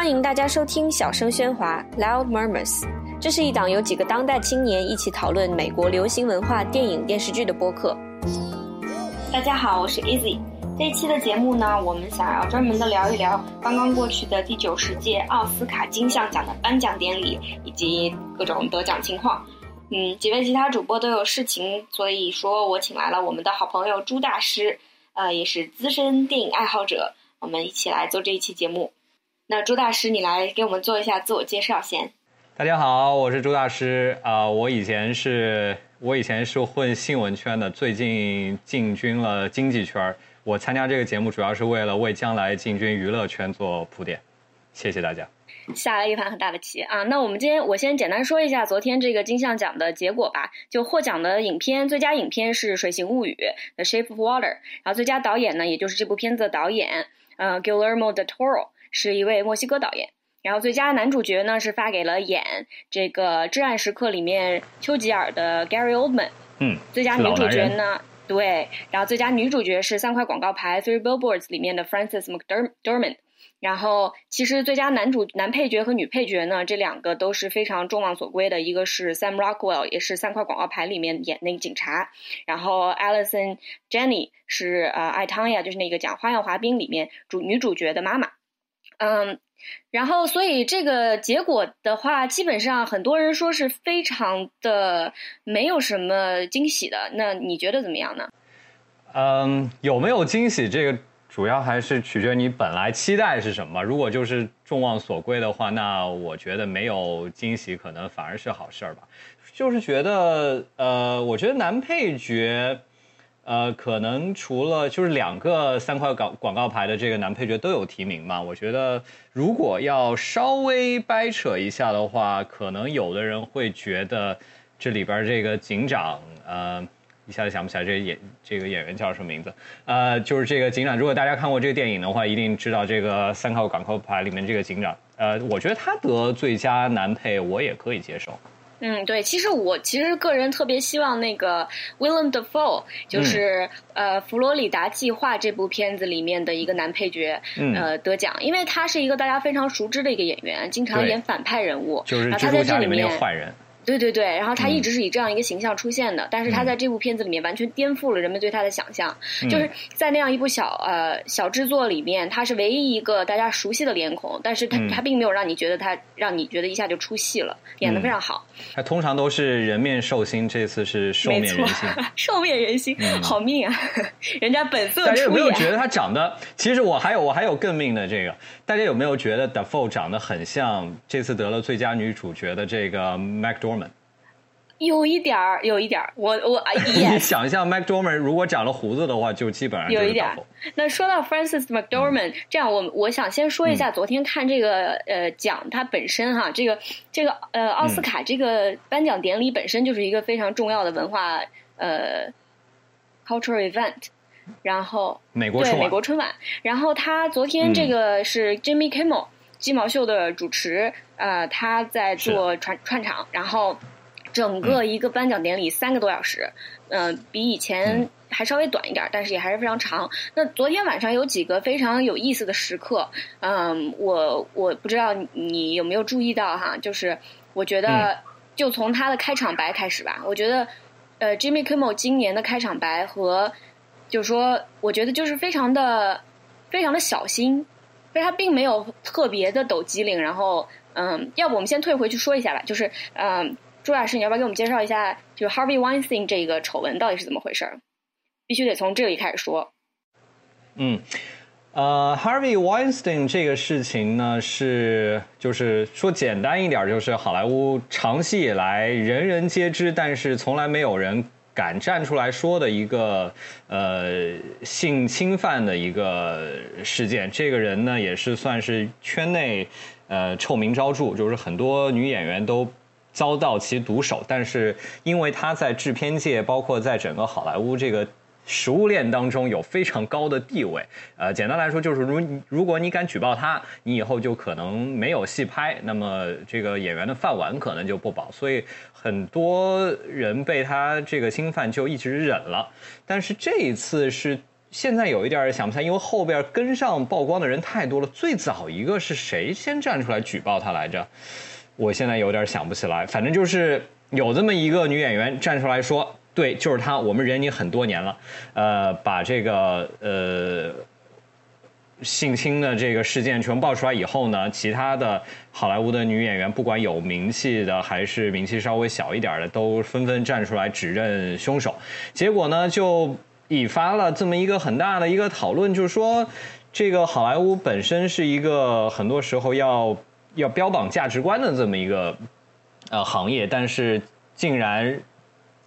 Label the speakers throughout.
Speaker 1: 欢迎大家收听《小声喧哗》（Loud Murmurs）。这是一档由几个当代青年一起讨论美国流行文化、电影、电视剧的播客。大家好，我是 Easy。这一期的节目呢，我们想要专门的聊一聊刚刚过去的第九十届奥斯卡金像奖的颁奖典礼以及各种得奖情况。嗯，几位其他主播都有事情，所以说我请来了我们的好朋友朱大师，呃，也是资深电影爱好者，我们一起来做这一期节目。那朱大师，你来给我们做一下自我介绍先。
Speaker 2: 大家好，我是朱大师啊，我以前是我以前是混新闻圈的，最近进军了经济圈。我参加这个节目主要是为了为将来进军娱乐圈做铺垫。谢谢大家。
Speaker 1: 下了一盘很大的棋啊！那我们今天我先简单说一下昨天这个金像奖的结果吧。就获奖的影片，最佳影片是《水形物语》The Shape of Water，然后最佳导演呢，也就是这部片子的导演，呃，Guillermo del Toro。是一位墨西哥导演，然后最佳男主角呢是发给了演这个《至暗时刻》里面丘吉尔的 Gary Oldman。
Speaker 2: 嗯，
Speaker 1: 最佳女主角呢，对，然后最佳女主角是三块广告牌《Three Billboards》里面的 Frances McDormand。然后其实最佳男主男配角和女配角呢，这两个都是非常众望所归的，一个是 Sam Rockwell，也是三块广告牌里面演那个警察，然后 Alison Jenny 是呃艾汤呀，就是那个讲《花样滑冰》里面主女主角的妈妈。嗯，然后所以这个结果的话，基本上很多人说是非常的没有什么惊喜的。那你觉得怎么样呢？
Speaker 2: 嗯，有没有惊喜，这个主要还是取决于你本来期待是什么。如果就是众望所归的话，那我觉得没有惊喜可能反而是好事儿吧。就是觉得，呃，我觉得男配角。呃，可能除了就是两个三块广广告牌的这个男配角都有提名嘛？我觉得如果要稍微掰扯一下的话，可能有的人会觉得这里边这个警长，呃，一下子想不起来这个演这个演员叫什么名字？呃，就是这个警长。如果大家看过这个电影的话，一定知道这个三块广告牌里面这个警长。呃，我觉得他得最佳男配，我也可以接受。
Speaker 1: 嗯，对，其实我其实个人特别希望那个 Willem Dafoe，就是呃《佛罗里达计划》这部片子里面的一个男配角，呃得奖，因为他是一个大家非常熟知的一个演员，经常演反派人物，
Speaker 2: 就是
Speaker 1: 他在这
Speaker 2: 里面坏人。
Speaker 1: 对对对，然后他一直是以这样一个形象出现的，但是他在这部片子里面完全颠覆了人们对他的想象，就是在那样一部小呃小制作里面，他是唯一一个大家熟悉的脸孔，但是他他并没有让你觉得他让你觉得一下就出戏了，演的非常好。
Speaker 2: 他通常都是人面兽心，这次是兽面人心，
Speaker 1: 兽面人心，好命啊！人家本色出演。
Speaker 2: 大家有没有觉得他 长得？其实我还有我还有更命的这个，大家有没有觉得 Dafoe 长得很像这次得了最佳女主角的这个 McDormand？
Speaker 1: 有一点儿，有一点儿，我我
Speaker 2: 你想象 McDormand 如果长了胡子的话，就基本上
Speaker 1: 有一点儿。那说到 Francis McDormand，这样我我想先说一下昨天看这个呃奖，它本身哈，这个这个呃奥斯卡这个颁奖典礼本身就是一个非常重要的文化呃 cultural event，然后
Speaker 2: 美国春
Speaker 1: 晚，美国春晚，然后他昨天这个是 Jimmy Kimmel 鸡毛秀的主持，呃，他在做串串场，然后。整个一个颁奖典礼三个多小时，嗯，比以前还稍微短一点，但是也还是非常长。那昨天晚上有几个非常有意思的时刻，嗯，我我不知道你有没有注意到哈，就是我觉得就从他的开场白开始吧，我觉得呃，Jimmy Kimmel 今年的开场白和就是说，我觉得就是非常的非常的小心，所以他并没有特别的抖机灵。然后，嗯，要不我们先退回去说一下吧，就是嗯。朱老师，你要不要给我们介绍一下，就是 Harvey Weinstein 这个丑闻到底是怎么回事儿？必须得从这里开始说。
Speaker 2: 嗯，呃，Harvey Weinstein 这个事情呢，是就是说简单一点，就是好莱坞长期以来人人皆知，但是从来没有人敢站出来说的一个呃性侵犯的一个事件。这个人呢，也是算是圈内呃臭名昭著，就是很多女演员都。遭到其毒手，但是因为他在制片界，包括在整个好莱坞这个食物链当中有非常高的地位。呃，简单来说就是，如如果你敢举报他，你以后就可能没有戏拍，那么这个演员的饭碗可能就不保。所以很多人被他这个侵犯就一直忍了。但是这一次是现在有一点想不起来，因为后边跟上曝光的人太多了。最早一个是谁先站出来举报他来着？我现在有点想不起来。反正就是有这么一个女演员站出来说：“对，就是她，我们忍你很多年了。”呃，把这个呃。性侵的这个事件全爆出来以后呢，其他的好莱坞的女演员，不管有名气的还是名气稍微小一点的，都纷纷站出来指认凶手。结果呢，就引发了这么一个很大的一个讨论，就是说，这个好莱坞本身是一个很多时候要要标榜价值观的这么一个呃行业，但是竟然。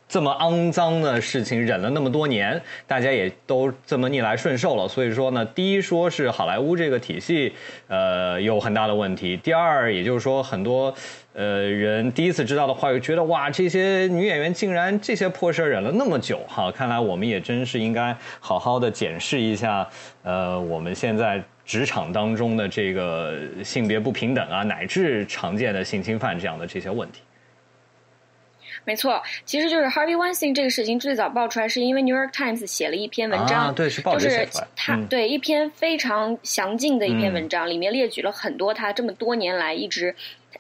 Speaker 2: 这么肮脏的事情忍了那么多年，大家也都这么逆来顺受了。所以说呢，第一说是好莱坞这个体系，呃，有很大的问题；第二，也就是说很多呃人第一次知道的话，又觉得哇，这些女演员竟然这些破事忍了那么久哈。看来我们也真是应该好好的检视一下，呃，我们现在职场当中的这个性别不平等啊，乃至常见的性侵犯这样的这些问题。
Speaker 1: 没错，其实就是 Harvey Weinstein 这个事情最早爆出来，是因为 New York Times 写了一篇文章，
Speaker 2: 对，
Speaker 1: 是
Speaker 2: 报纸写
Speaker 1: 出来，他对一篇非常详尽的一篇文章，里面列举了很多他这么多年来一直，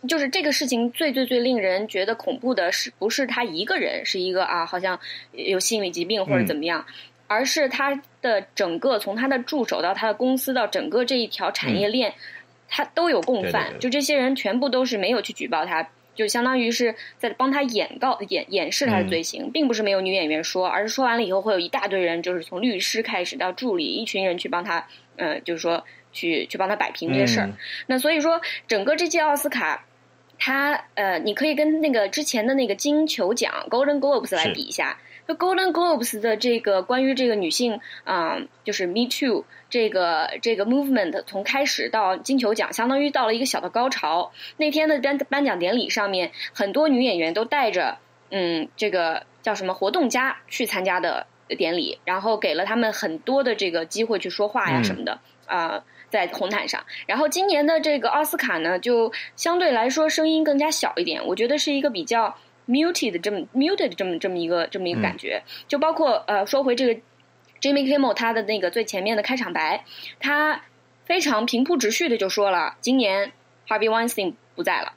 Speaker 1: 就是这个事情最最最令人觉得恐怖的是，不是他一个人是一个啊，好像有心理疾病或者怎么样，而是他的整个从他的助手到他的公司到整个这一条产业链，他都有共犯，就这些人全部都是没有去举报他。就相当于是在帮他掩告、掩掩饰他的罪行，并不是没有女演员说，而是说完了以后会有一大堆人，就是从律师开始到助理，一群人去帮他，嗯，就是说去去帮他摆平这些事儿。那所以说，整个这届奥斯卡，他呃，你可以跟那个之前的那个金球奖 （Golden Globes） 来比一下。就 Golden Globes 的这个关于这个女性啊，就是 Me Too 这个这个 movement 从开始到金球奖，相当于到了一个小的高潮。那天的颁颁奖典礼上面，很多女演员都带着嗯这个叫什么活动家去参加的典礼，然后给了他们很多的这个机会去说话呀什么的啊，在红毯上。然后今年的这个奥斯卡呢，就相对来说声音更加小一点，我觉得是一个比较。Muted 这么 muted 这么这么一个这么一个感觉，就包括呃说回这个 Jimmy Kimmel 他的那个最前面的开场白，他非常平铺直叙的就说了，今年 Harvey Weinstein 不在了，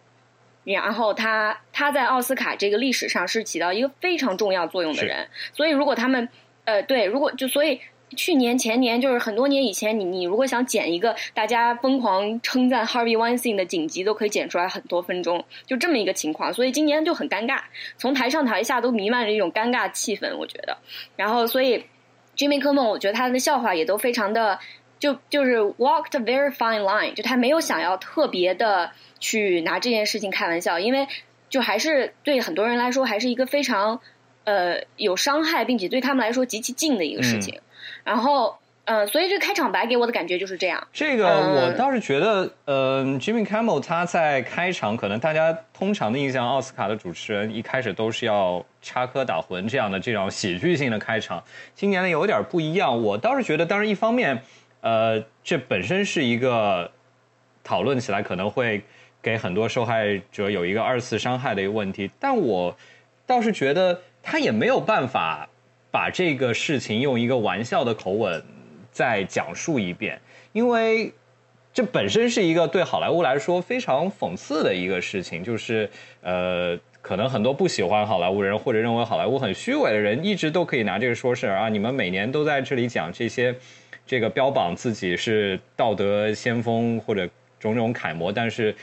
Speaker 1: 然后他他在奥斯卡这个历史上是起到一个非常重要作用的人，所以如果他们呃对，如果就所以。去年前年就是很多年以前，你你如果想剪一个大家疯狂称赞 Harvey Weinstein 的剪辑，都可以剪出来很多分钟，就这么一个情况。所以今年就很尴尬，从台上台下都弥漫着一种尴尬气氛，我觉得。然后，所以 Jimmy Kimmel，我觉得他的笑话也都非常的，就就是 walked a very fine line，就他没有想要特别的去拿这件事情开玩笑，因为就还是对很多人来说还是一个非常呃有伤害，并且对他们来说极其近的一个事情。然后，呃，所以这开场白给我的感觉就是这样。
Speaker 2: 这个我倒是觉得，呃，Jimmy Kimmel 他在开场，可能大家通常的印象，奥斯卡的主持人一开始都是要插科打诨这样的这种喜剧性的开场。今年呢有点不一样，我倒是觉得，当然一方面，呃，这本身是一个讨论起来可能会给很多受害者有一个二次伤害的一个问题，但我倒是觉得他也没有办法。把这个事情用一个玩笑的口吻再讲述一遍，因为这本身是一个对好莱坞来说非常讽刺的一个事情，就是呃，可能很多不喜欢好莱坞人或者认为好莱坞很虚伪的人，一直都可以拿这个说事儿啊，你们每年都在这里讲这些，这个标榜自己是道德先锋或者种种楷模，但是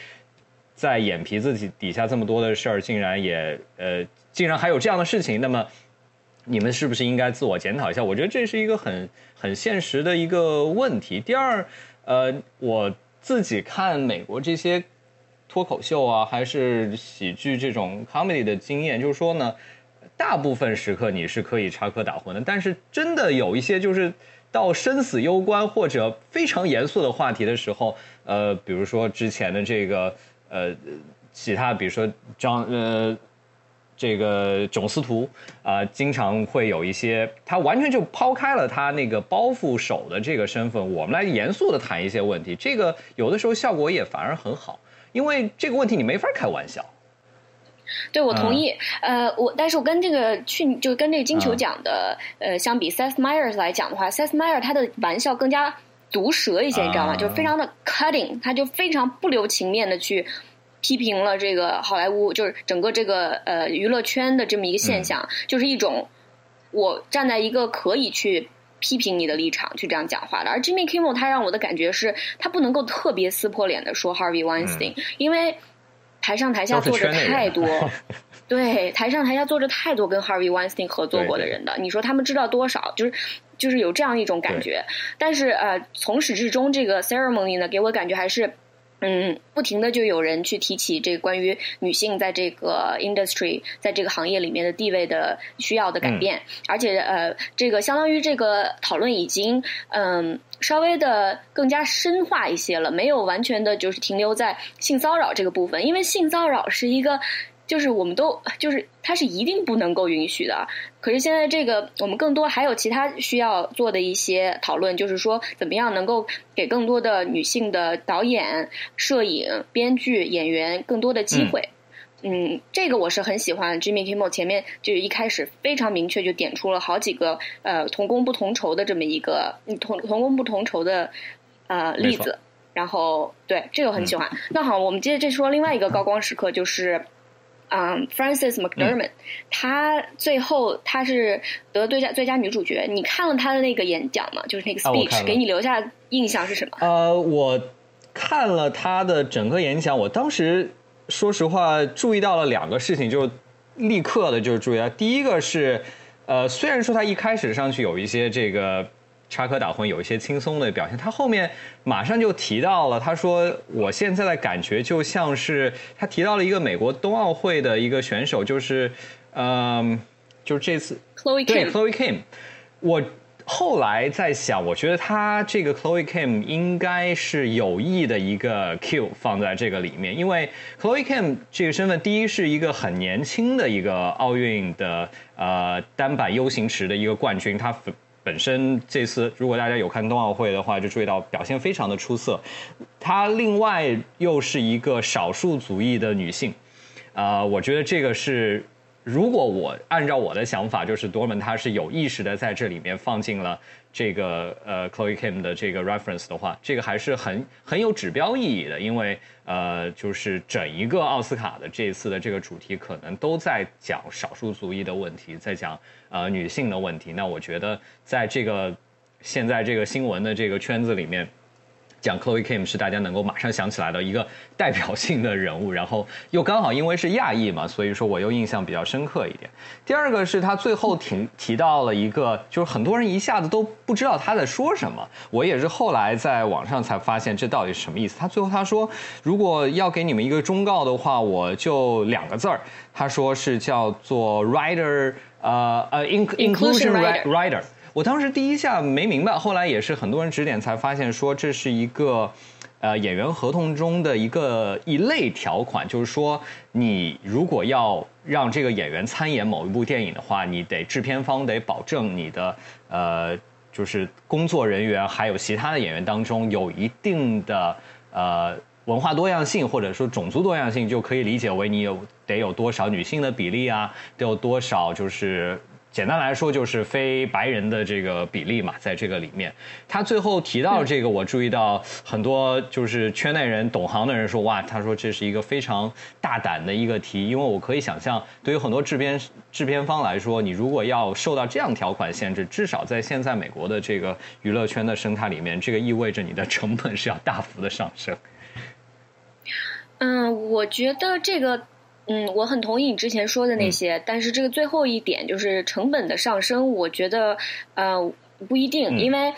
Speaker 2: 在眼皮子底底下这么多的事儿，竟然也呃，竟然还有这样的事情，那么。你们是不是应该自我检讨一下？我觉得这是一个很很现实的一个问题。第二，呃，我自己看美国这些脱口秀啊，还是喜剧这种 comedy 的经验，就是说呢，大部分时刻你是可以插科打诨的，但是真的有一些就是到生死攸关或者非常严肃的话题的时候，呃，比如说之前的这个呃，其他比如说张呃。这个囧司徒啊，经常会有一些，他完全就抛开了他那个包袱手的这个身份，我们来严肃的谈一些问题。这个有的时候效果也反而很好，因为这个问题你没法开玩笑。
Speaker 1: 对，我同意。呃，我但是我跟这个去就跟这个金球奖的呃相比，Seth Meyers 来讲的话，Seth Meyers 他的玩笑更加毒舌一些，你知道吗？就非常的 cutting，他就非常不留情面的去批评了这个好莱坞，就是整个这个呃娱乐圈的这么一个现象，就是一种我站在一个可以去批评你的立场去这样讲话的。而 Jimmy Kimmel 他让我的感觉是他不能够特别撕破脸的说 Harvey Weinstein，因为。台上台下坐着太多，对，台上台下坐着太多跟 Harvey Weinstein 合作过的人的，你说他们知道多少？就是就是有这样一种感觉。但是呃，从始至终这个 ceremony 呢，给我感觉还是。嗯，不停的就有人去提起这个关于女性在这个 industry 在这个行业里面的地位的需要的改变，而且呃，这个相当于这个讨论已经嗯稍微的更加深化一些了，没有完全的就是停留在性骚扰这个部分，因为性骚扰是一个。就是我们都就是它是一定不能够允许的。可是现在这个我们更多还有其他需要做的一些讨论，就是说怎么样能够给更多的女性的导演、摄影、编剧、演员更多的机会。嗯，这个我是很喜欢。Jimmy Kimmel 前面就一开始非常明确就点出了好几个呃同工不同酬的这么一个同同工不同酬的呃例子。然后对这个很喜欢。那好，我们接着再说另外一个高光时刻，就是。嗯，Frances McDermott，她最后她是得最佳最佳女主角。你看了她的那个演讲吗？就是那个 speech，给你留下印象是什么？
Speaker 2: 呃，我看了她的整个演讲，我当时说实话注意到了两个事情，就立刻的就是注意到，第一个是，呃，虽然说她一开始上去有一些这个。插科打诨，有一些轻松的表现。他后面马上就提到了，他说：“我现在的感觉就像是他提到了一个美国冬奥会的一个选手，就是嗯，就是这次 Chloe 对 Chloe Kim。我后来在想，我觉得他这个 Chloe Kim 应该是有意的一个 Q 放在这个里面，因为 Chloe Kim 这个身份，第一是一个很年轻的一个奥运的呃单板 U 型池的一个冠军，他。本身这次如果大家有看冬奥会的话，就注意到表现非常的出色。她另外又是一个少数族裔的女性，啊，我觉得这个是。如果我按照我的想法，就是多门他是有意识的在这里面放进了这个呃 Chloe Kim 的这个 reference 的话，这个还是很很有指标意义的，因为呃就是整一个奥斯卡的这一次的这个主题可能都在讲少数族裔的问题，在讲呃女性的问题。那我觉得在这个现在这个新闻的这个圈子里面。讲 Chloe Kim 是大家能够马上想起来的一个代表性的人物，然后又刚好因为是亚裔嘛，所以说我又印象比较深刻一点。第二个是他最后提提到了一个，就是很多人一下子都不知道他在说什么，我也是后来在网上才发现这到底是什么意思。他最后他说，如果要给你们一个忠告的话，我就两个字儿，他说是叫做 Rider，呃呃，Inclusion Rider。我当时第一下没明白，后来也是很多人指点才发现，说这是一个，呃，演员合同中的一个一类条款，就是说，你如果要让这个演员参演某一部电影的话，你得制片方得保证你的，呃，就是工作人员还有其他的演员当中有一定的呃文化多样性或者说种族多样性，就可以理解为你有得有多少女性的比例啊，得有多少就是。简单来说就是非白人的这个比例嘛，在这个里面，他最后提到这个，我注意到很多就是圈内人、懂行的人说，哇，他说这是一个非常大胆的一个题，因为我可以想象，对于很多制片制片方来说，你如果要受到这样条款限制，至少在现在美国的这个娱乐圈的生态里面，这个意味着你的成本是要大幅的上升。
Speaker 1: 嗯，我觉得这个。嗯，我很同意你之前说的那些，但是这个最后一点就是成本的上升，我觉得呃不一定，因为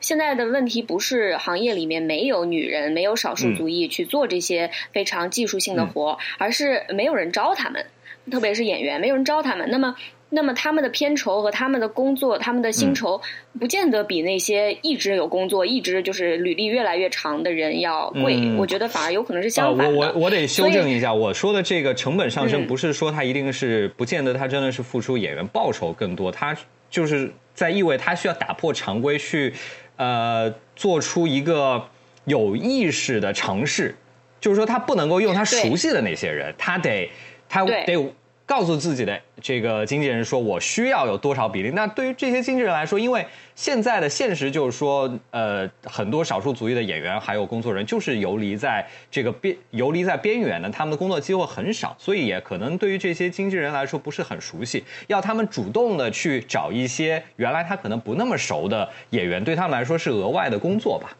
Speaker 1: 现在的问题不是行业里面没有女人、没有少数族裔去做这些非常技术性的活，而是没有人招他们，特别是演员，没有人招他们。那么。那么他们的片酬和他们的工作，他们的薪酬，不见得比那些一直有工作、一直就是履历越来越长的人要贵。我觉得反而有可能是相反
Speaker 2: 的。我我我得修正一下，我说的这个成本上升，不是说他一定是不见得他真的是付出演员报酬更多，他就是在意味他需要打破常规去，呃，做出一个有意识的尝试，就是说他不能够用他熟悉的那些人，他得。他得。告诉自己的这个经纪人说：“我需要有多少比例？”那对于这些经纪人来说，因为现在的现实就是说，呃，很多少数族裔的演员还有工作人员就是游离在这个边游离在边缘的，他们的工作机会很少，所以也可能对于这些经纪人来说不是很熟悉，要他们主动的去找一些原来他可能不那么熟的演员，对他们来说是额外的工作吧。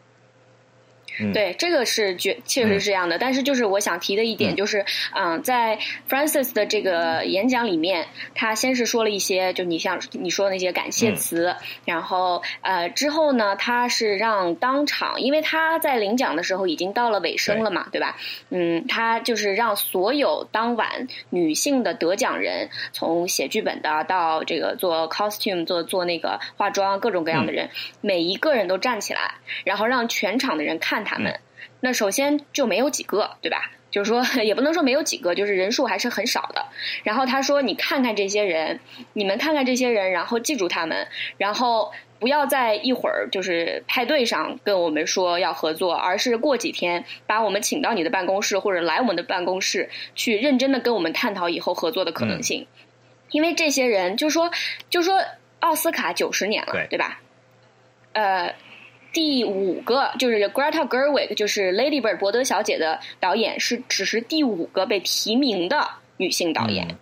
Speaker 1: 对，这个是确确实是这样的。但是就是我想提的一点就是，嗯，在 Francis 的这个演讲里面，他先是说了一些，就你像你说的那些感谢词，然后呃之后呢，他是让当场，因为他在领奖的时候已经到了尾声了嘛，对吧？嗯，他就是让所有当晚女性的得奖人，从写剧本的到这个做 costume 做做那个化妆各种各样的人，每一个人都站起来，然后让全场的人看。他们，那首先就没有几个，对吧？就是说，也不能说没有几个，就是人数还是很少的。然后他说：“你看看这些人，你们看看这些人，然后记住他们，然后不要在一会儿就是派对上跟我们说要合作，而是过几天把我们请到你的办公室或者来我们的办公室去认真的跟我们探讨以后合作的可能性。因为这些人，就说，就说奥斯卡九十年了，对吧？呃。”第五个就是 Greta Gerwig，就是 Lady Bird 伯德小姐的导演，是只是第五个被提名的女性导演。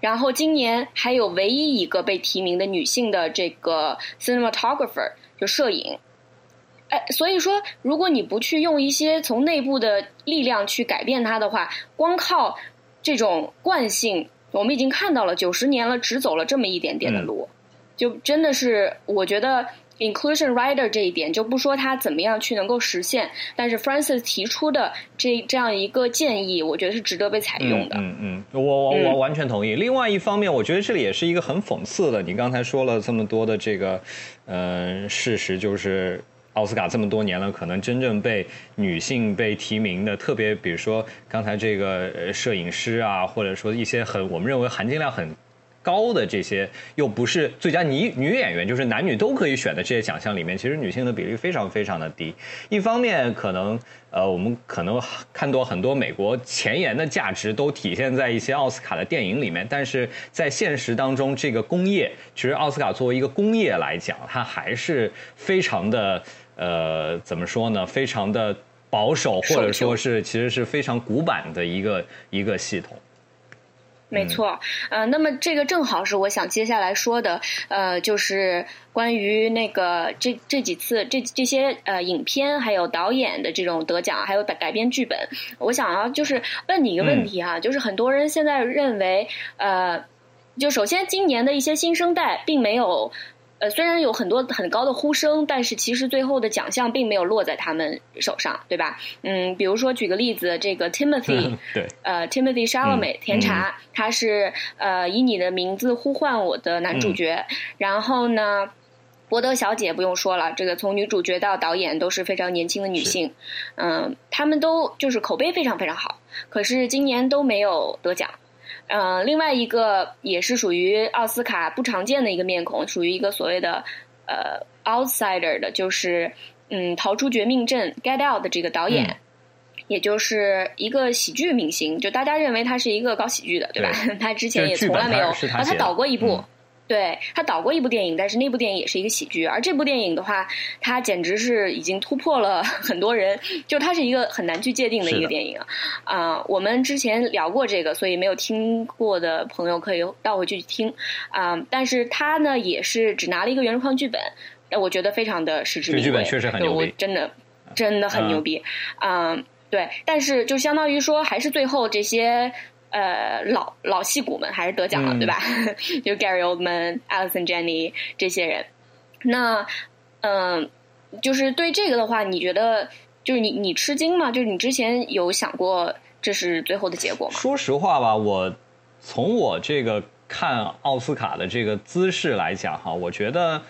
Speaker 1: 然后今年还有唯一一个被提名的女性的这个 cinematographer，就摄影。哎，所以说，如果你不去用一些从内部的力量去改变它的话，光靠这种惯性，我们已经看到了九十年了，只走了这么一点点的路，就真的是我觉得。Inclusion rider 这一点就不说它怎么样去能够实现，但是 Francis 提出的这这样一个建议，我觉得是值得被采用的。
Speaker 2: 嗯嗯，我我我完全同意。另外一方面，我觉得这里也是一个很讽刺的。你刚才说了这么多的这个，呃，事实就是奥斯卡这么多年了，可能真正被女性被提名的，特别比如说刚才这个摄影师啊，或者说一些很我们认为含金量很。高的这些又不是最佳女女演员，就是男女都可以选的这些奖项里面，其实女性的比例非常非常的低。一方面，可能呃，我们可能看到很多美国前沿的价值都体现在一些奥斯卡的电影里面，但是在现实当中，这个工业其实奥斯卡作为一个工业来讲，它还是非常的呃，怎么说呢？非常的保守，或者说是其实是非常古板的一个一个系统。
Speaker 1: 没错，呃，那么这个正好是我想接下来说的，呃，就是关于那个这这几次这这些呃影片还有导演的这种得奖，还有改改编剧本，我想要就是问你一个问题哈，就是很多人现在认为，呃，就首先今年的一些新生代并没有。呃，虽然有很多很高的呼声，但是其实最后的奖项并没有落在他们手上，对吧？嗯，比如说举个例子，这个 Timothy，
Speaker 2: 对，
Speaker 1: 呃，Timothy Chalamet 甜茶，他是呃以你的名字呼唤我的男主角。然后呢，博德小姐不用说了，这个从女主角到导演都是非常年轻的女性，嗯，她们都就是口碑非常非常好，可是今年都没有得奖。嗯，另外一个也是属于奥斯卡不常见的一个面孔，属于一个所谓的呃 outsider 的，就是嗯，逃出绝命镇 Get Out 的这个导演，也就是一个喜剧明星，就大家认为他是一个搞喜剧的，对吧？他之前也从来没有，
Speaker 2: 他
Speaker 1: 他导过一部。对他导过一部电影，但是那部电影也是一个喜剧。而这部电影的话，它简直是已经突破了 很多人，就是它是一个很难去界定的一个电影啊。我们之前聊过这个，所以没有听过的朋友可以倒回去听啊。但是他呢，也是只拿了一个原创剧本，我觉得非常的实至名归。
Speaker 2: 剧本确实很牛
Speaker 1: 逼，真的真的很牛逼啊！对，但是就相当于说，还是最后这些。呃，老老戏骨们还是得奖了，对吧？就 Gary Oldman、Alison Janney 这些人。那，嗯，就是对这个的话，你觉得就是你你吃惊吗？就是你之前有想过这是最后的结果吗？
Speaker 2: 说实话吧，我从我这个看奥斯卡的这个姿势来讲哈，我觉得，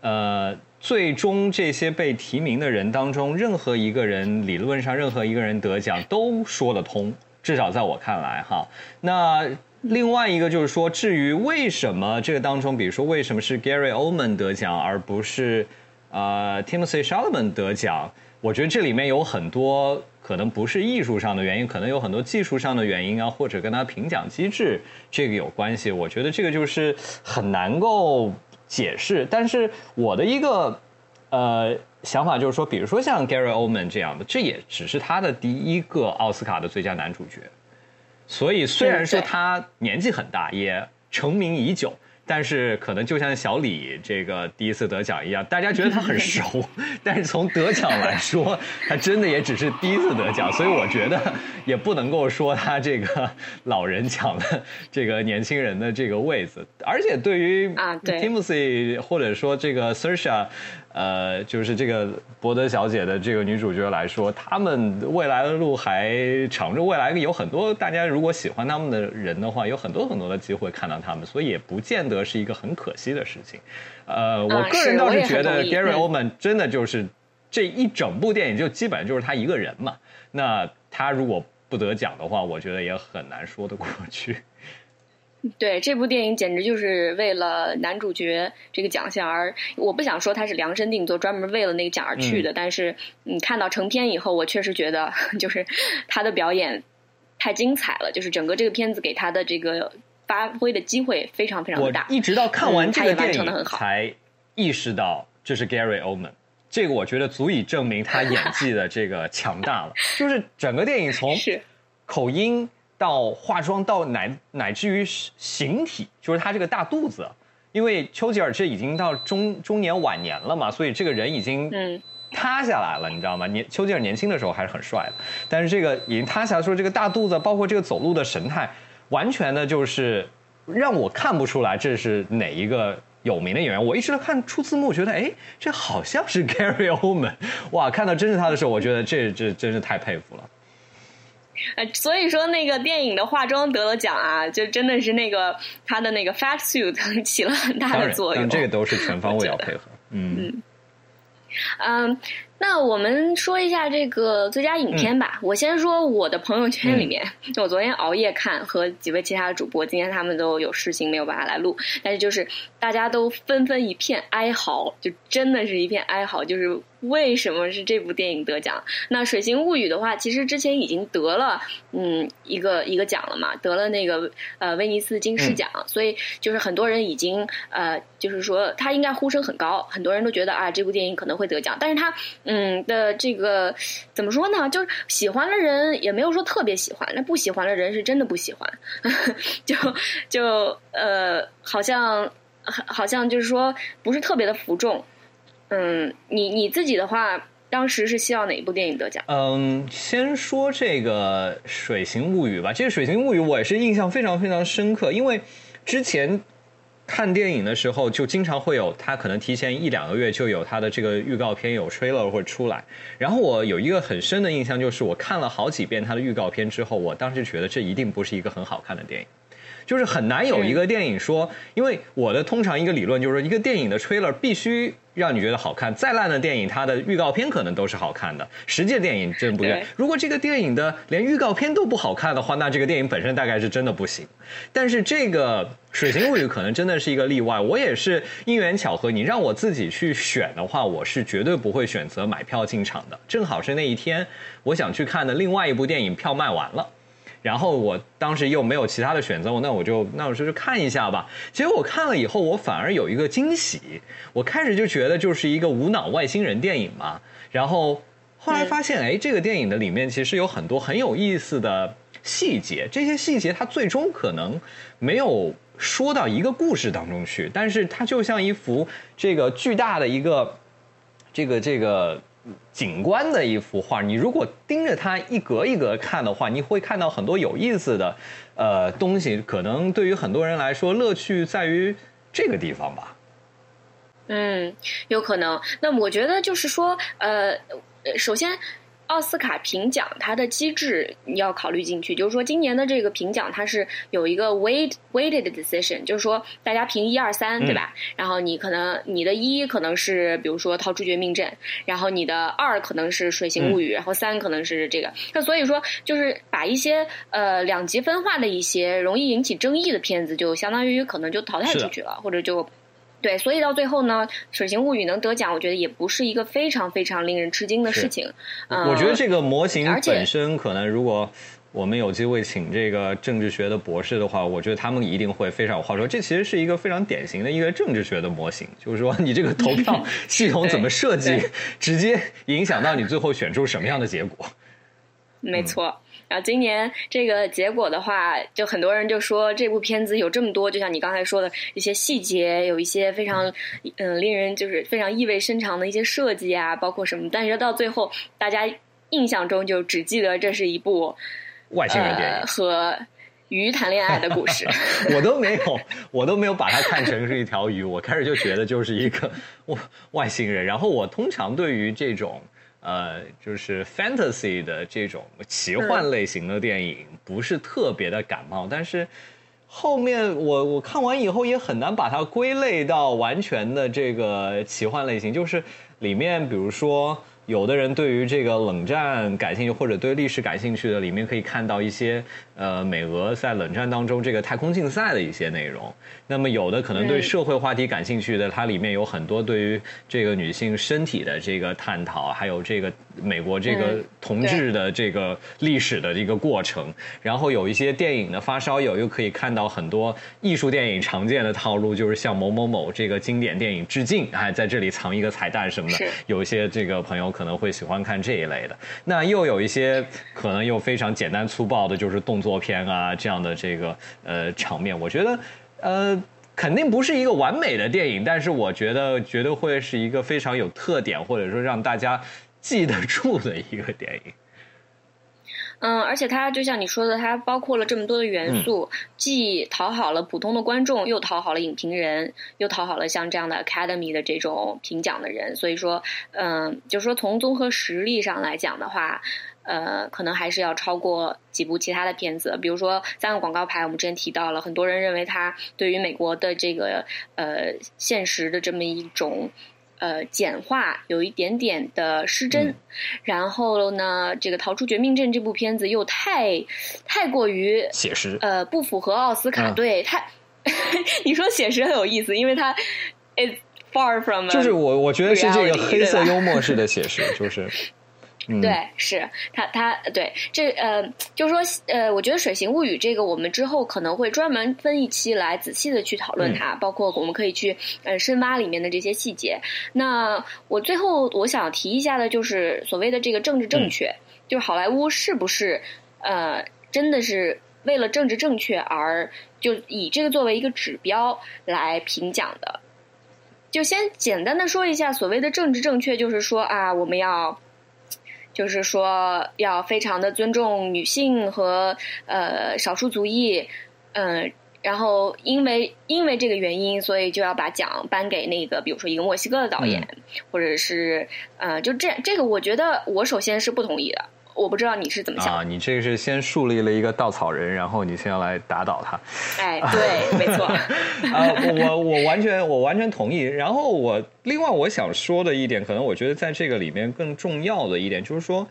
Speaker 2: 呃，最终这些被提名的人当中，任何一个人理论上任何一个人得奖都说得通。至少在我看来，哈，那另外一个就是说，至于为什么这个当中，比如说为什么是 Gary Oldman 得奖，而不是呃 Timothy Chalamet 得奖，我觉得这里面有很多可能不是艺术上的原因，可能有很多技术上的原因啊，或者跟他评奖机制这个有关系。我觉得这个就是很难够解释。但是我的一个呃想法就是说，比如说像 Gary Oldman 这样的，这也只是他的第一个奥斯卡的最佳男主角。所以虽然说他年纪很大，也成名已久。但是可能就像小李这个第一次得奖一样，大家觉得他很熟，但是从得奖来说，他真的也只是第一次得奖，所以我觉得也不能够说他这个老人抢了这个年轻人的这个位子。而且对于
Speaker 1: 啊对
Speaker 2: ，Timothy 或者说这个 Sersha。呃，就是这个博德小姐的这个女主角来说，他们未来的路还长着，未来有很多大家如果喜欢他们的人的话，有很多很多的机会看到他们，所以也不见得是一个很可惜的事情。呃，我个人倒是觉得 Gary Oldman 真的就是这一整部电影就基本上就是他一个人嘛。那他如果不得奖的话，我觉得也很难说得过去。
Speaker 1: 对这部电影简直就是为了男主角这个奖项而，我不想说他是量身定做，专门为了那个奖而去的。但是你看到成片以后，我确实觉得 就是他的表演太精彩了，就是整个这个片子给他的这个发挥的机会非常非常大。
Speaker 2: 一直到看完这个电影才意识到这是 Gary Oldman，这个我觉得足以证明他演技的这个强大了。就是整个电影从口音。到化妆，到乃乃至于形体，就是他这个大肚子，因为丘吉尔这已经到中中年晚年了嘛，所以这个人已经塌下来了，你知道吗？年丘吉尔年轻的时候还是很帅的，但是这个已经塌下来，说这个大肚子，包括这个走路的神态，完全的就是让我看不出来这是哪一个有名的演员。我一直看出字幕，觉得哎，这好像是 Gary Oldman，哇，看到真是他的时候，我觉得这这真是太佩服了。
Speaker 1: 呃，所以说那个电影的化妆得了奖啊，就真的是那个他的那个 fat suit 起了很大的作用。
Speaker 2: 这个都是全方位要配合，
Speaker 1: 嗯嗯。那我们说一下这个最佳影片吧。我先说我的朋友圈里面，我昨天熬夜看，和几位其他的主播，今天他们都有事情没有办法来录，但是就是大家都纷纷一片哀嚎，就真的是一片哀嚎，就是为什么是这部电影得奖？那《水形物语》的话，其实之前已经得了嗯一个一个奖了嘛，得了那个呃威尼斯金狮奖，所以就是很多人已经呃就是说他应该呼声很高，很多人都觉得啊这部电影可能会得奖，但是他。嗯的这个怎么说呢？就是喜欢的人也没有说特别喜欢，那不喜欢的人是真的不喜欢，就就呃，好像好像就是说不是特别的服众。嗯，你你自己的话，当时是希望哪一部电影得奖？
Speaker 2: 嗯，先说这个《水形物语》吧。这个《水形物语》我也是印象非常非常深刻，因为之前。看电影的时候，就经常会有他可能提前一两个月就有他的这个预告片有 trailer 会出来。然后我有一个很深的印象，就是我看了好几遍他的预告片之后，我当时觉得这一定不是一个很好看的电影。就是很难有一个电影说，因为我的通常一个理论就是说，一个电影的 trailer 必须让你觉得好看。再烂的电影，它的预告片可能都是好看的。实际电影真不对。如果这个电影的连预告片都不好看的话，那这个电影本身大概是真的不行。但是这个《水形物语》可能真的是一个例外。我也是因缘巧合，你让我自己去选的话，我是绝对不会选择买票进场的。正好是那一天，我想去看的另外一部电影票卖完了。然后我当时又没有其他的选择，那我就那我就去看一下吧。结果我看了以后，我反而有一个惊喜。我开始就觉得就是一个无脑外星人电影嘛。然后后来发现，哎，这个电影的里面其实有很多很有意思的细节。这些细节它最终可能没有说到一个故事当中去，但是它就像一幅这个巨大的一个这个这个。景观的一幅画，你如果盯着它一格一格看的话，你会看到很多有意思的呃东西。可能对于很多人来说，乐趣在于这个地方吧。
Speaker 1: 嗯，有可能。那我觉得就是说，呃，首先。奥斯卡评奖它的机制你要考虑进去，就是说今年的这个评奖它是有一个 weight weighted decision，就是说大家评一二三，对吧？然后你可能你的一可能是比如说逃出绝命镇，然后你的二可能是水形物语，然后三可能是这个。那所以说就是把一些呃两极分化的一些容易引起争议的片子，就相当于可能就淘汰出去了，或者就。对，所以到最后呢，《水形物语》能得奖，我觉得也不是一个非常非常令人吃惊的事情。
Speaker 2: 我觉得这个模型本身可能，如果我们有机会请这个政治学的博士的话，我觉得他们一定会非常有话说。这其实是一个非常典型的一个政治学的模型，就是说你这个投票 系统怎么设计，直接影响到你最后选出什么样的结果。
Speaker 1: 没错。然后今年这个结果的话，就很多人就说这部片子有这么多，就像你刚才说的一些细节，有一些非常嗯令人就是非常意味深长的一些设计啊，包括什么。但是到最后，大家印象中就只记得这是一部
Speaker 2: 外星人电影
Speaker 1: 和鱼谈恋爱的故事。
Speaker 2: 我都没有，我都没有把它看成是一条鱼，我开始就觉得就是一个外 外星人。然后我通常对于这种。呃，就是 fantasy 的这种奇幻类型的电影不是特别的感冒，但是后面我我看完以后也很难把它归类到完全的这个奇幻类型，就是里面比如说。有的人对于这个冷战感兴趣，或者对历史感兴趣的，里面可以看到一些呃美俄在冷战当中这个太空竞赛的一些内容。那么有的可能对社会话题感兴趣的，它里面有很多对于这个女性身体的这个探讨，还有这个美国这个同志的这个历史的一个过程。然后有一些电影的发烧友又可以看到很多艺术电影常见的套路，就是向某某某这个经典电影致敬，哎，在这里藏一个彩蛋什么的。有一些这个朋友。可能会喜欢看这一类的，那又有一些可能又非常简单粗暴的，就是动作片啊这样的这个呃场面。我觉得呃肯定不是一个完美的电影，但是我觉得绝对会是一个非常有特点，或者说让大家记得住的一个电影。
Speaker 1: 嗯，而且它就像你说的，它包括了这么多的元素，既讨好了普通的观众，又讨好了影评人，又讨好了像这样的 Academy 的这种评奖的人。所以说，嗯，就是说从综合实力上来讲的话，呃，可能还是要超过几部其他的片子。比如说《三个广告牌》，我们之前提到了，很多人认为它对于美国的这个呃现实的这么一种。呃，简化有一点点的失真，然后呢，这个《逃出绝命镇》这部片子又太太过于
Speaker 2: 写实，
Speaker 1: 呃，不符合奥斯卡。对，太 你说写实很有意思，因为它 is far from
Speaker 2: 就是我我觉得是这个黑色幽默式的写实，就是。
Speaker 1: 对，是他，他对这呃，就是说呃，我觉得《水形物语》这个，我们之后可能会专门分一期来仔细的去讨论它，包括我们可以去呃深挖里面的这些细节。那我最后我想提一下的，就是所谓的这个政治正确，就是好莱坞是不是呃真的是为了政治正确而就以这个作为一个指标来评奖的？就先简单的说一下，所谓的政治正确，就是说啊，我们要。就是说，要非常的尊重女性和呃少数族裔，嗯，然后因为因为这个原因，所以就要把奖颁给那个，比如说一个墨西哥的导演，或者是呃，就这这个，我觉得我首先是不同意的。我不知道你是怎么想啊？
Speaker 2: 你这个是先树立了一个稻草人，然后你先要来打倒他。
Speaker 1: 哎，对，没错。
Speaker 2: 啊，我我完全我完全同意。然后我另外我想说的一点，可能我觉得在这个里面更重要的一点，就是说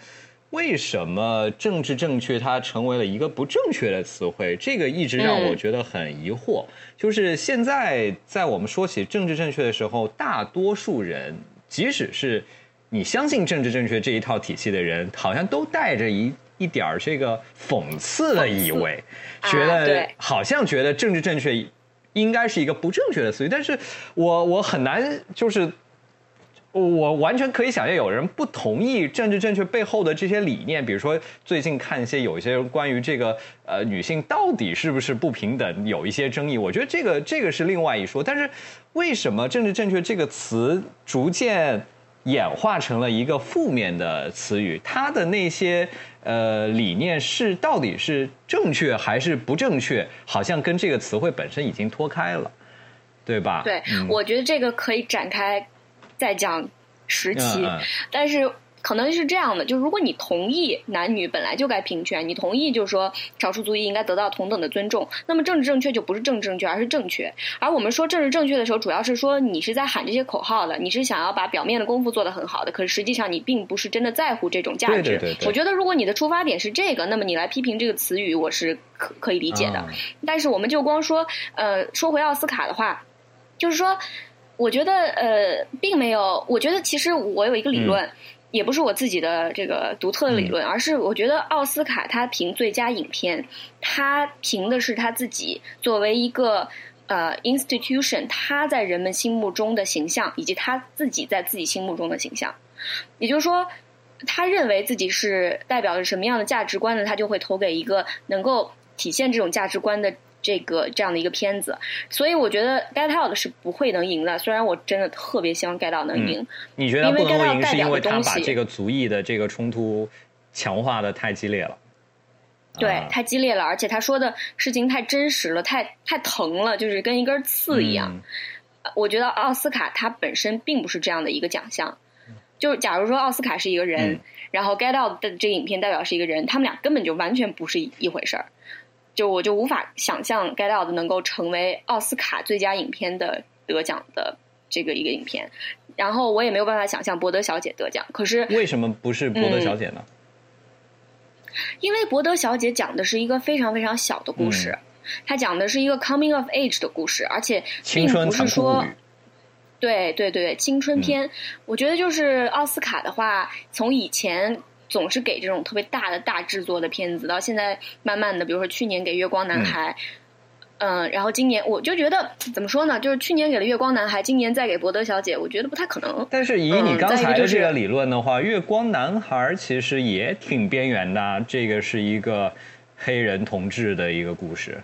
Speaker 2: 为什么政治正确它成为了一个不正确的词汇？这个一直让我觉得很疑惑。就是现在在我们说起政治正确的时候，大多数人即使是。你相信政治正确这一套体系的人，好像都带着一一点儿这个讽刺的意味，觉得好像觉得政治正确应该是一个不正确的词语。但是我我很难就是，我完全可以想象有人不同意政治正确背后的这些理念。比如说最近看一些有一些关于这个呃女性到底是不是不平等有一些争议，我觉得这个这个是另外一说。但是为什么政治正确这个词逐渐？演化成了一个负面的词语，它的那些呃理念是到底是正确还是不正确？好像跟这个词汇本身已经脱开了，对吧？
Speaker 1: 对，我觉得这个可以展开再讲十期，但是。可能是这样的，就是如果你同意男女本来就该平权，你同意就是说少数族裔应该得到同等的尊重，那么政治正确就不是政治正确，而是正确。而我们说政治正确的时候，主要是说你是在喊这些口号的，你是想要把表面的功夫做得很好的，可是实际上你并不是真的在乎这种价值。
Speaker 2: 对对对。
Speaker 1: 我觉得如果你的出发点是这个，那么你来批评这个词语，我是可可以理解的。但是我们就光说，呃，说回奥斯卡的话，就是说。我觉得呃，并没有。我觉得其实我有一个理论，也不是我自己的这个独特的理论，而是我觉得奥斯卡他评最佳影片，他评的是他自己作为一个呃 institution，他在人们心目中的形象，以及他自己在自己心目中的形象。也就是说，他认为自己是代表着什么样的价值观呢？他就会投给一个能够体现这种价值观的这个这样的一个片子。所以我觉得《Get Out》是不会能赢的。虽然我真的特别希望《Get Out》能赢。
Speaker 2: 你觉得不能赢，是因为他把这个族裔的这个冲突强化的太激烈了？
Speaker 1: 对，太激烈了，而且他说的事情太真实了，太太疼了，就是跟一根刺一样。我觉得奥斯卡它本身并不是这样的一个奖项。就假如说奥斯卡是一个人，然后《Get Out》的这个影片代表是一个人，他们俩根本就完全不是一回事儿。就我就无法想象《Get Out》能够成为奥斯卡最佳影片的得奖的这个一个影片，然后我也没有办法想象《伯德小姐》得奖。可是
Speaker 2: 为什么不是《伯德小姐》呢？
Speaker 1: 因为《伯德小姐》讲的是一个非常非常小的故事，它讲的是一个 coming of age 的故事，而且并不是说。对对对，青春片，我觉得就是奥斯卡的话，从以前总是给这种特别大的大制作的片子，到现在慢慢的，比如说去年给《月光男孩》，嗯，然后今年我就觉得怎么说呢？就是去年给了《月光男孩》，今年再给《伯德小姐》，我觉得不太可能。
Speaker 2: 但是以你刚才的这个理论的话，《月光男孩》其实也挺边缘的，这个是一个黑人同志的一个故事。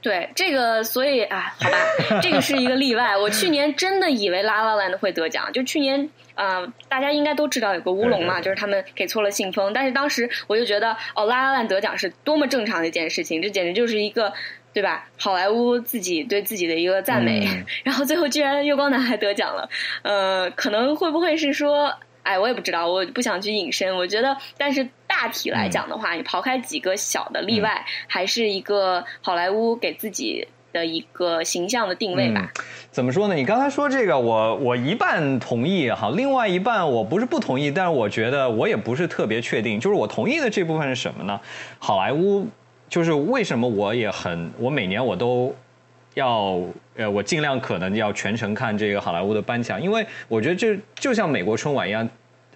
Speaker 1: 对这个，所以啊，好吧，这个是一个例外。我去年真的以为《拉拉 land》会得奖，就去年，呃，大家应该都知道有个乌龙嘛，就是他们给错了信封。但是当时我就觉得，哦，《拉拉 land》得奖是多么正常的一件事情，这简直就是一个，对吧？好莱坞自己对自己的一个赞美。然后最后居然《月光男孩》得奖了，呃，可能会不会是说？哎，我也不知道，我不想去引申。我觉得，但是大体来讲的话，你刨开几个小的例外，还是一个好莱坞给自己的一个形象的定位吧。
Speaker 2: 怎么说呢？你刚才说这个，我我一半同意哈，另外一半我不是不同意，但是我觉得我也不是特别确定。就是我同意的这部分是什么呢？好莱坞就是为什么我也很，我每年我都。要呃，我尽量可能要全程看这个好莱坞的颁奖，因为我觉得这就像美国春晚一样，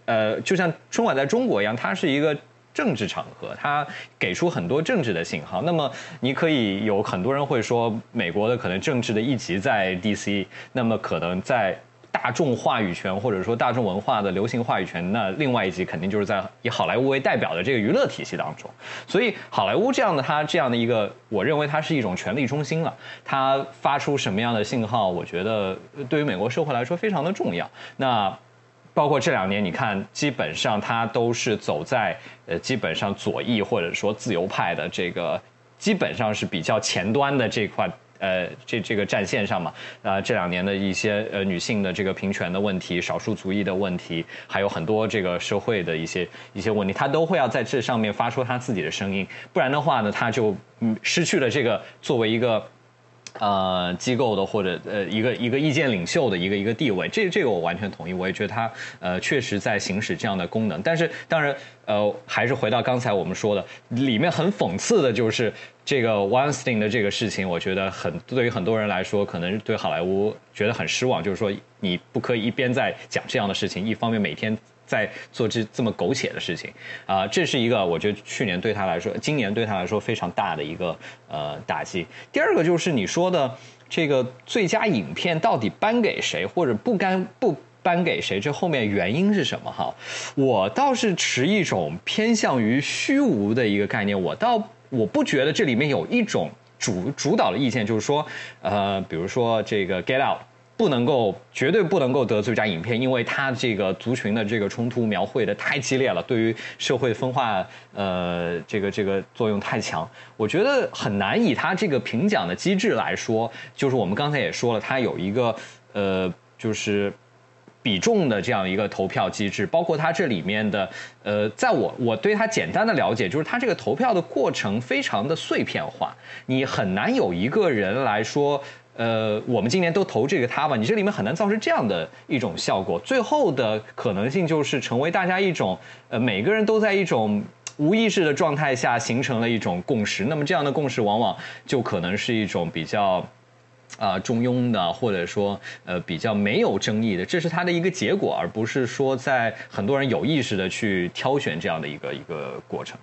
Speaker 2: 呃，就像春晚在中国一样，它是一个政治场合，它给出很多政治的信号。那么你可以有很多人会说，美国的可能政治的一极在 DC，那么可能在。大众话语权或者说大众文化的流行话语权，那另外一级肯定就是在以好莱坞为代表的这个娱乐体系当中。所以好莱坞这样的它这样的一个，我认为它是一种权力中心了。它发出什么样的信号，我觉得对于美国社会来说非常的重要。那包括这两年，你看，基本上他都是走在呃基本上左翼或者说自由派的这个基本上是比较前端的这块。呃，这这个战线上嘛，啊，这两年的一些呃女性的这个平权的问题、少数族裔的问题，还有很多这个社会的一些一些问题，她都会要在这上面发出她自己的声音，不然的话呢，她就嗯失去了这个作为一个。呃，机构的或者呃一个一个意见领袖的一个一个地位，这这个我完全同意，我也觉得他呃确实在行使这样的功能。但是当然呃还是回到刚才我们说的，里面很讽刺的就是这个 Weinstein 的这个事情，我觉得很对于很多人来说，可能对好莱坞觉得很失望，就是说你不可以一边在讲这样的事情，一方面每天。在做这这么苟且的事情啊，这是一个我觉得去年对他来说，今年对他来说非常大的一个呃打击。第二个就是你说的这个最佳影片到底颁给谁，或者不颁不颁给谁，这后面原因是什么？哈，我倒是持一种偏向于虚无的一个概念，我倒我不觉得这里面有一种主主导的意见，就是说呃，比如说这个 Get Out。不能够，绝对不能够得最佳影片，因为它这个族群的这个冲突描绘的太激烈了，对于社会分化，呃，这个这个作用太强。我觉得很难以它这个评奖的机制来说，就是我们刚才也说了，它有一个呃，就是比重的这样一个投票机制，包括它这里面的呃，在我我对它简单的了解，就是它这个投票的过程非常的碎片化，你很难有一个人来说。呃，我们今年都投这个他吧，你这里面很难造成这样的一种效果。最后的可能性就是成为大家一种，呃，每个人都在一种无意识的状态下形成了一种共识。那么这样的共识往往就可能是一种比较，啊中庸的，或者说呃比较没有争议的，这是它的一个结果，而不是说在很多人有意识的去挑选这样的一个一个过程。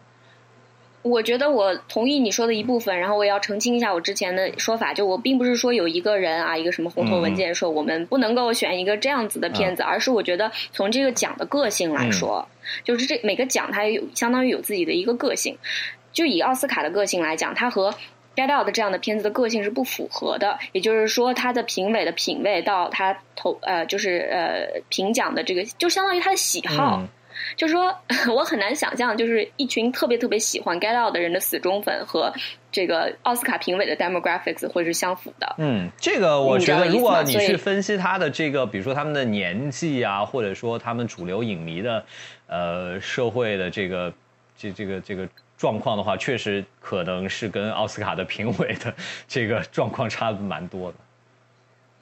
Speaker 1: 我觉得我同意你说的一部分，然后我也要澄清一下我之前的说法，就我并不是说有一个人啊，一个什么红头文件说我们不能够选一个这样子的片子，而是我觉得从这个奖的个性来说，就是这每个奖它有相当于有自己的一个个性，就以奥斯卡的个性来讲，它和 Get Out 这样的片子的个性是不符合的，也就是说，它的评委的品味到他投呃就是呃评奖的这个，就相当于他的喜好。就是说，我很难想象，就是一群特别特别喜欢《Get Out》的人的死忠粉和这个奥斯卡评委的 demographics 会是相符的。
Speaker 2: 嗯，这个我觉得，如果你去分析他的这个，比如说他们的年纪啊，或者说他们主流影迷的呃社会的这个这这个这个状况的话，确实可能是跟奥斯卡的评委的这个状况差的蛮多的。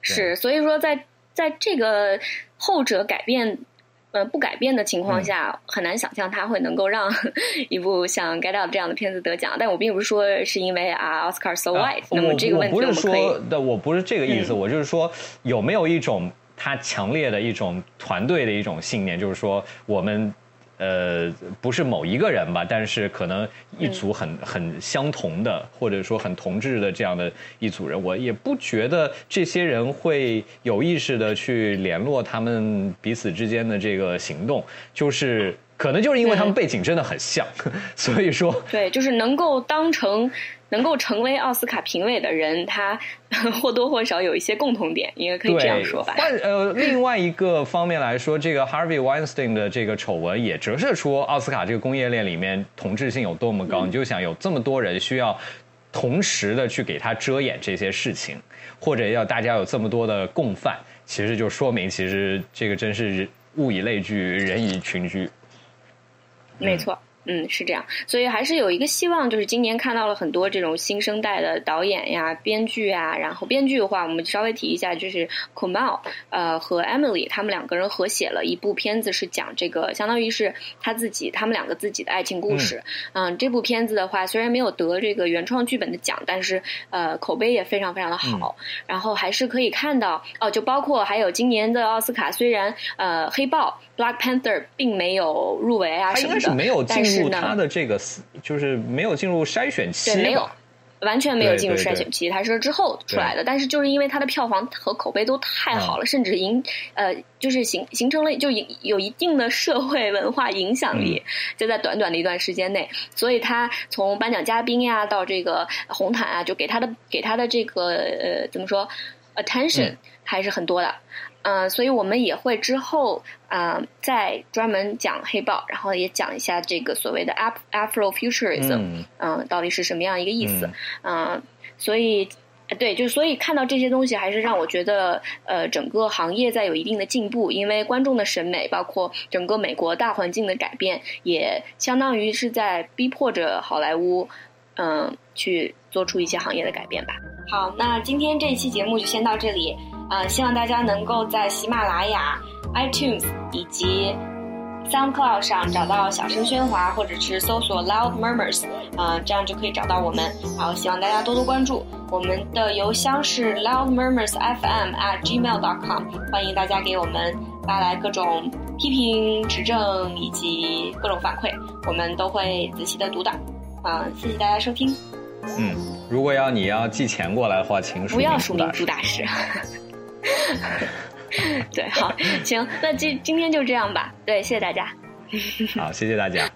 Speaker 1: 是，所以说，在在这个后者改变。呃，不改变的情况下，很难想象他会能够让 一部像《Get Out》这样的片子得奖。但我并不是说是因为啊，Oscar so white。那么这个问题我
Speaker 2: 不是说的，我不是这个意思。我就是说，有没有一种他强烈的一种团队的一种信念，就是说我们。呃，不是某一个人吧，但是可能一组很很相同的，或者说很同质的这样的一组人，我也不觉得这些人会有意识的去联络他们彼此之间的这个行动，就是可能就是因为他们背景真的很像，所以说
Speaker 1: 对，就是能够当成。能够成为奥斯卡评委的人，他或多或少有一些共同点，应该可以这样说吧。
Speaker 2: 换呃，另外一个方面来说，这个 Harvey Weinstein 的这个丑闻也折射出奥斯卡这个工业链里面同质性有多么高。你就想有这么多人需要同时的去给他遮掩这些事情，或者要大家有这么多的共犯，其实就说明，其实这个真是物以类聚，人以群居。
Speaker 1: 没错。嗯，是这样，所以还是有一个希望，就是今年看到了很多这种新生代的导演呀、编剧啊。然后编剧的话，我们稍微提一下，就是 Kumail 呃和 Emily 他们两个人合写了一部片子，是讲这个相当于是他自己他们两个自己的爱情故事。嗯，这部片子的话，虽然没有得这个原创剧本的奖，但是呃口碑也非常非常的好。然后还是可以看到哦，就包括还有今年的奥斯卡，虽然呃黑豹 Black Panther 并没有入围啊什么的，但是。
Speaker 2: 他的。这个就是没有进入筛选期，
Speaker 1: 对，没有，完全没有进入筛选期，他是之后出来的。但是就是因为他的票房和口碑都太好了，甚至影呃，就是形形成了就有有一定的社会文化影响力，就在短短的一段时间内，所以他从颁奖嘉宾呀到这个红毯啊，就给他的给他的这个呃怎么说 attention 还是很多的。嗯，所以我们也会之后啊再专门讲黑豹，然后也讲一下这个所谓的 Afrofuturism，嗯，到底是什么样一个意思？嗯，所以对，就所以看到这些东西，还是让我觉得呃，整个行业在有一定的进步，因为观众的审美，包括整个美国大环境的改变，也相当于是在逼迫着好莱坞嗯去做出一些行业的改变吧。好，那今天这一期节目就先到这里。呃，希望大家能够在喜马拉雅、iTunes 以及 SoundCloud 上找到小声喧哗，或者是搜索 Loud Murmurs，呃，这样就可以找到我们。然后希望大家多多关注，我们的邮箱是 loud murmurs fm at gmail dot com，欢迎大家给我们发来各种批评、指正以及各种反馈，我们都会仔细的读的。啊，谢谢大家收听。
Speaker 2: 嗯，如果要你要寄钱过来的话，请
Speaker 1: 不要署名
Speaker 2: 朱
Speaker 1: 大师。对，好，行，那今今天就这样吧。对，谢谢大家。
Speaker 2: 好，谢谢大家。